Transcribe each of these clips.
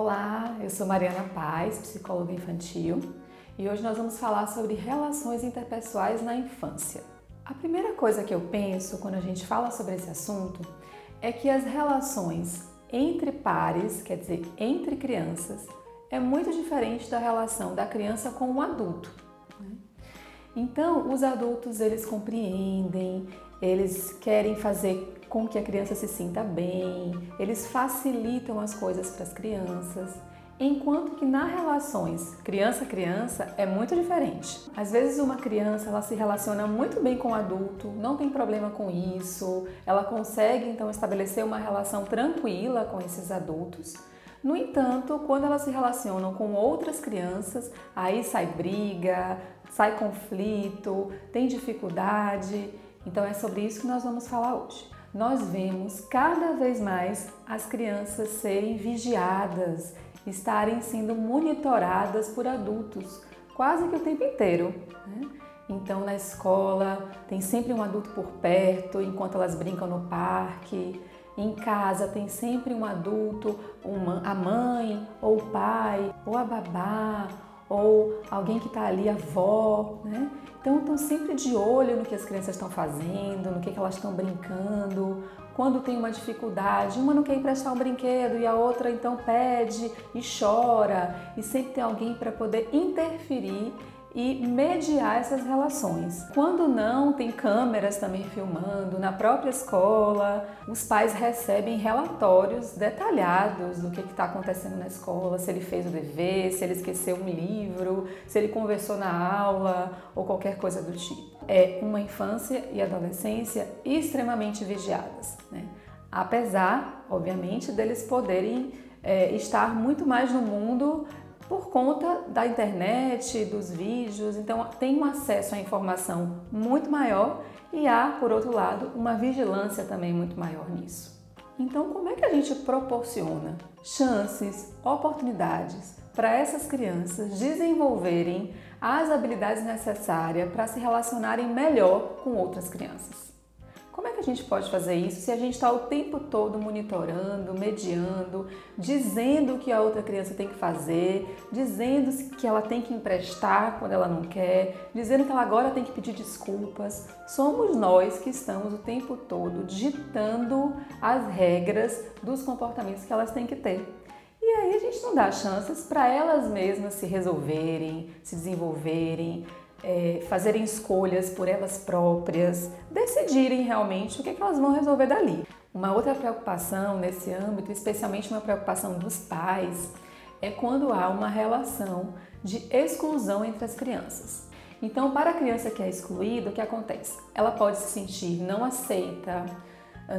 Olá, eu sou Mariana Paz, psicóloga infantil, e hoje nós vamos falar sobre relações interpessoais na infância. A primeira coisa que eu penso quando a gente fala sobre esse assunto é que as relações entre pares, quer dizer, entre crianças, é muito diferente da relação da criança com o adulto. Né? Então, os adultos eles compreendem, eles querem fazer com que a criança se sinta bem, eles facilitam as coisas para as crianças. Enquanto que nas relações criança-criança é muito diferente. Às vezes uma criança ela se relaciona muito bem com o adulto, não tem problema com isso, ela consegue então estabelecer uma relação tranquila com esses adultos. No entanto, quando elas se relacionam com outras crianças, aí sai briga, sai conflito, tem dificuldade. Então é sobre isso que nós vamos falar hoje nós vemos cada vez mais as crianças serem vigiadas, estarem sendo monitoradas por adultos quase que o tempo inteiro. Né? Então, na escola, tem sempre um adulto por perto enquanto elas brincam no parque. Em casa, tem sempre um adulto, uma, a mãe, ou o pai, ou a babá, ou alguém que está ali, avó, né? Então estão sempre de olho no que as crianças estão fazendo, no que, que elas estão brincando. Quando tem uma dificuldade, uma não quer emprestar um brinquedo e a outra então pede e chora, e sempre tem alguém para poder interferir e mediar essas relações. Quando não, tem câmeras também filmando na própria escola. Os pais recebem relatórios detalhados do que está acontecendo na escola, se ele fez o dever, se ele esqueceu um livro, se ele conversou na aula ou qualquer coisa do tipo. É uma infância e adolescência extremamente vigiadas, né? apesar, obviamente, deles poderem é, estar muito mais no mundo por conta da internet, dos vídeos, então tem um acesso à informação muito maior e há, por outro lado, uma vigilância também muito maior nisso. Então, como é que a gente proporciona chances, oportunidades para essas crianças desenvolverem as habilidades necessárias para se relacionarem melhor com outras crianças? Como é que a gente pode fazer isso se a gente está o tempo todo monitorando, mediando, dizendo o que a outra criança tem que fazer, dizendo que ela tem que emprestar quando ela não quer, dizendo que ela agora tem que pedir desculpas? Somos nós que estamos o tempo todo ditando as regras dos comportamentos que elas têm que ter. E aí a gente não dá chances para elas mesmas se resolverem, se desenvolverem, é, fazerem escolhas por elas próprias, decidirem realmente o que, é que elas vão resolver dali. Uma outra preocupação nesse âmbito, especialmente uma preocupação dos pais, é quando há uma relação de exclusão entre as crianças. Então, para a criança que é excluída, o que acontece? Ela pode se sentir não aceita,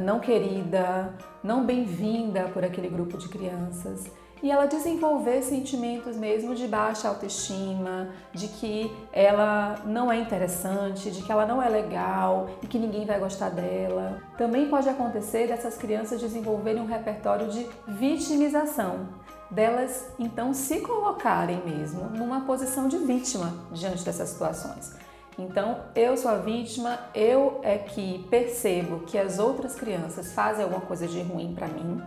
não querida, não bem-vinda por aquele grupo de crianças e ela desenvolver sentimentos mesmo de baixa autoestima, de que ela não é interessante, de que ela não é legal e que ninguém vai gostar dela. Também pode acontecer dessas crianças desenvolverem um repertório de vitimização, delas então se colocarem mesmo numa posição de vítima diante dessas situações. Então, eu sou a vítima, eu é que percebo que as outras crianças fazem alguma coisa de ruim para mim.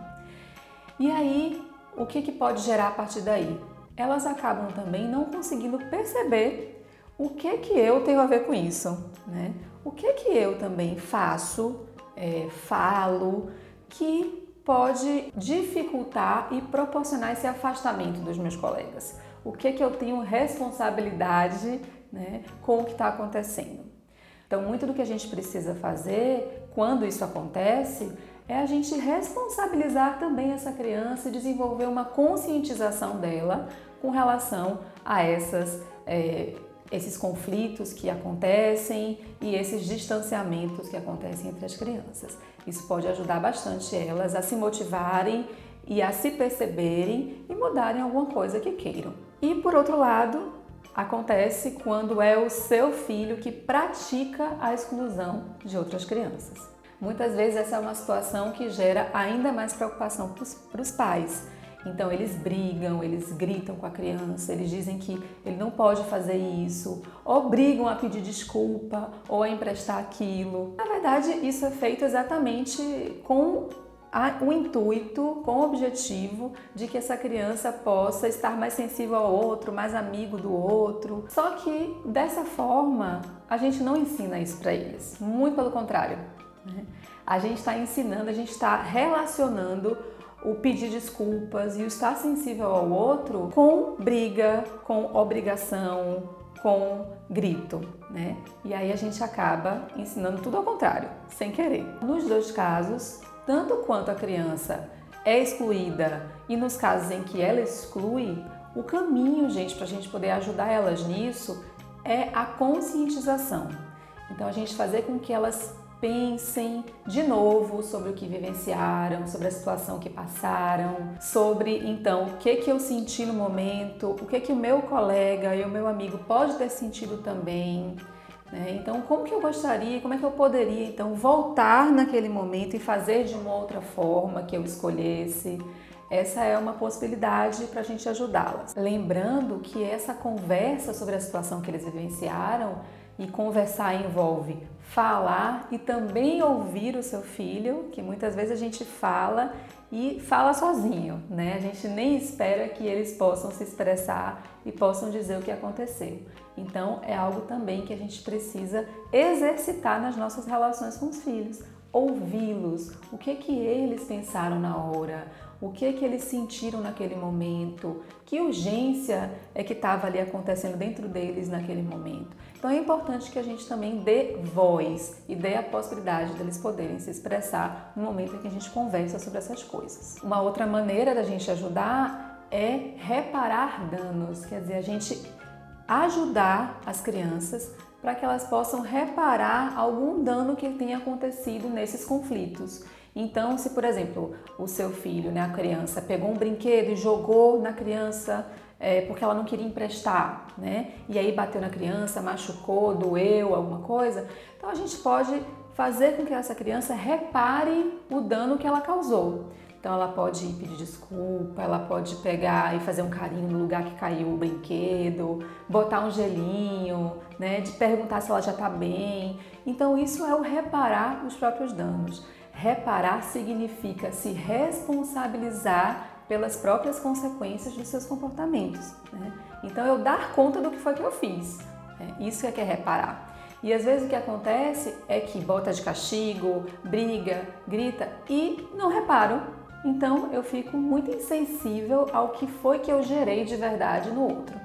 E aí o que, que pode gerar a partir daí? Elas acabam também não conseguindo perceber o que que eu tenho a ver com isso, né? O que que eu também faço, é, falo, que pode dificultar e proporcionar esse afastamento dos meus colegas. O que que eu tenho responsabilidade né, com o que está acontecendo. Então, muito do que a gente precisa fazer quando isso acontece é a gente responsabilizar também essa criança e desenvolver uma conscientização dela com relação a essas, é, esses conflitos que acontecem e esses distanciamentos que acontecem entre as crianças. Isso pode ajudar bastante elas a se motivarem e a se perceberem e mudarem alguma coisa que queiram. E por outro lado, acontece quando é o seu filho que pratica a exclusão de outras crianças. Muitas vezes essa é uma situação que gera ainda mais preocupação para os pais. Então eles brigam, eles gritam com a criança, eles dizem que ele não pode fazer isso, obrigam a pedir desculpa ou a emprestar aquilo. Na verdade, isso é feito exatamente com o intuito, com o objetivo de que essa criança possa estar mais sensível ao outro, mais amigo do outro. Só que dessa forma, a gente não ensina isso para eles, muito pelo contrário. Né? A gente está ensinando, a gente está relacionando o pedir desculpas e o estar sensível ao outro com briga, com obrigação, com grito, né? E aí a gente acaba ensinando tudo ao contrário, sem querer. Nos dois casos, tanto quanto a criança é excluída e nos casos em que ela exclui, o caminho, gente, para a gente poder ajudar elas nisso é a conscientização. Então a gente fazer com que elas pensem de novo sobre o que vivenciaram, sobre a situação que passaram, sobre então o que que eu senti no momento, o que que o meu colega e o meu amigo pode ter sentido também. Né? Então, como que eu gostaria, como é que eu poderia então voltar naquele momento e fazer de uma outra forma que eu escolhesse? Essa é uma possibilidade para a gente ajudá-las. Lembrando que essa conversa sobre a situação que eles vivenciaram e conversar envolve falar e também ouvir o seu filho, que muitas vezes a gente fala e fala sozinho, né? A gente nem espera que eles possam se expressar e possam dizer o que aconteceu. Então, é algo também que a gente precisa exercitar nas nossas relações com os filhos, ouvi-los, o que que eles pensaram na hora, o que que eles sentiram naquele momento, que urgência é que estava ali acontecendo dentro deles naquele momento. Então é importante que a gente também dê voz e dê a possibilidade deles poderem se expressar no momento em que a gente conversa sobre essas coisas. Uma outra maneira da gente ajudar é reparar danos, quer dizer, a gente ajudar as crianças para que elas possam reparar algum dano que tenha acontecido nesses conflitos. Então, se por exemplo o seu filho, né, a criança, pegou um brinquedo e jogou na criança é, porque ela não queria emprestar, né, e aí bateu na criança, machucou, doeu, alguma coisa, então a gente pode fazer com que essa criança repare o dano que ela causou. Então ela pode pedir desculpa, ela pode pegar e fazer um carinho no lugar que caiu o brinquedo, botar um gelinho, né, de perguntar se ela já está bem. Então isso é o reparar os próprios danos. Reparar significa se responsabilizar pelas próprias consequências dos seus comportamentos. Né? Então eu dar conta do que foi que eu fiz. Né? Isso é que é reparar. E às vezes o que acontece é que bota de castigo, briga, grita e não reparo então eu fico muito insensível ao que foi que eu gerei de verdade no outro.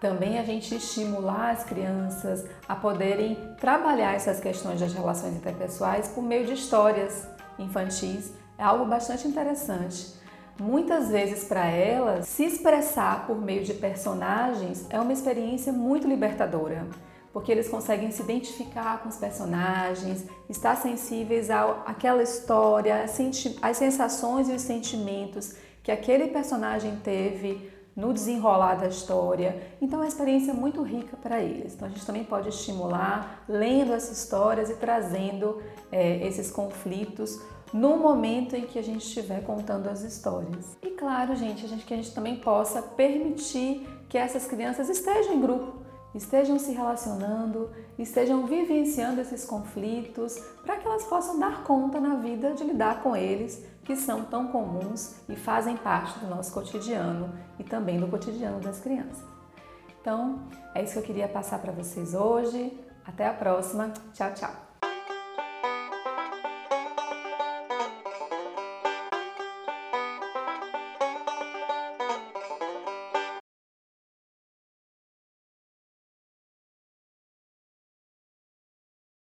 Também a gente estimular as crianças a poderem trabalhar essas questões das relações interpessoais por meio de histórias infantis é algo bastante interessante. Muitas vezes para elas, se expressar por meio de personagens é uma experiência muito libertadora porque eles conseguem se identificar com os personagens, estar sensíveis àquela história, as sensações e os sentimentos que aquele personagem teve no desenrolar da história. Então é uma experiência muito rica para eles. Então a gente também pode estimular lendo essas histórias e trazendo é, esses conflitos no momento em que a gente estiver contando as histórias. E claro, gente, a gente que a gente também possa permitir que essas crianças estejam em grupo estejam se relacionando, estejam vivenciando esses conflitos, para que elas possam dar conta na vida de lidar com eles, que são tão comuns e fazem parte do nosso cotidiano e também do cotidiano das crianças. Então, é isso que eu queria passar para vocês hoje. Até a próxima. Tchau, tchau.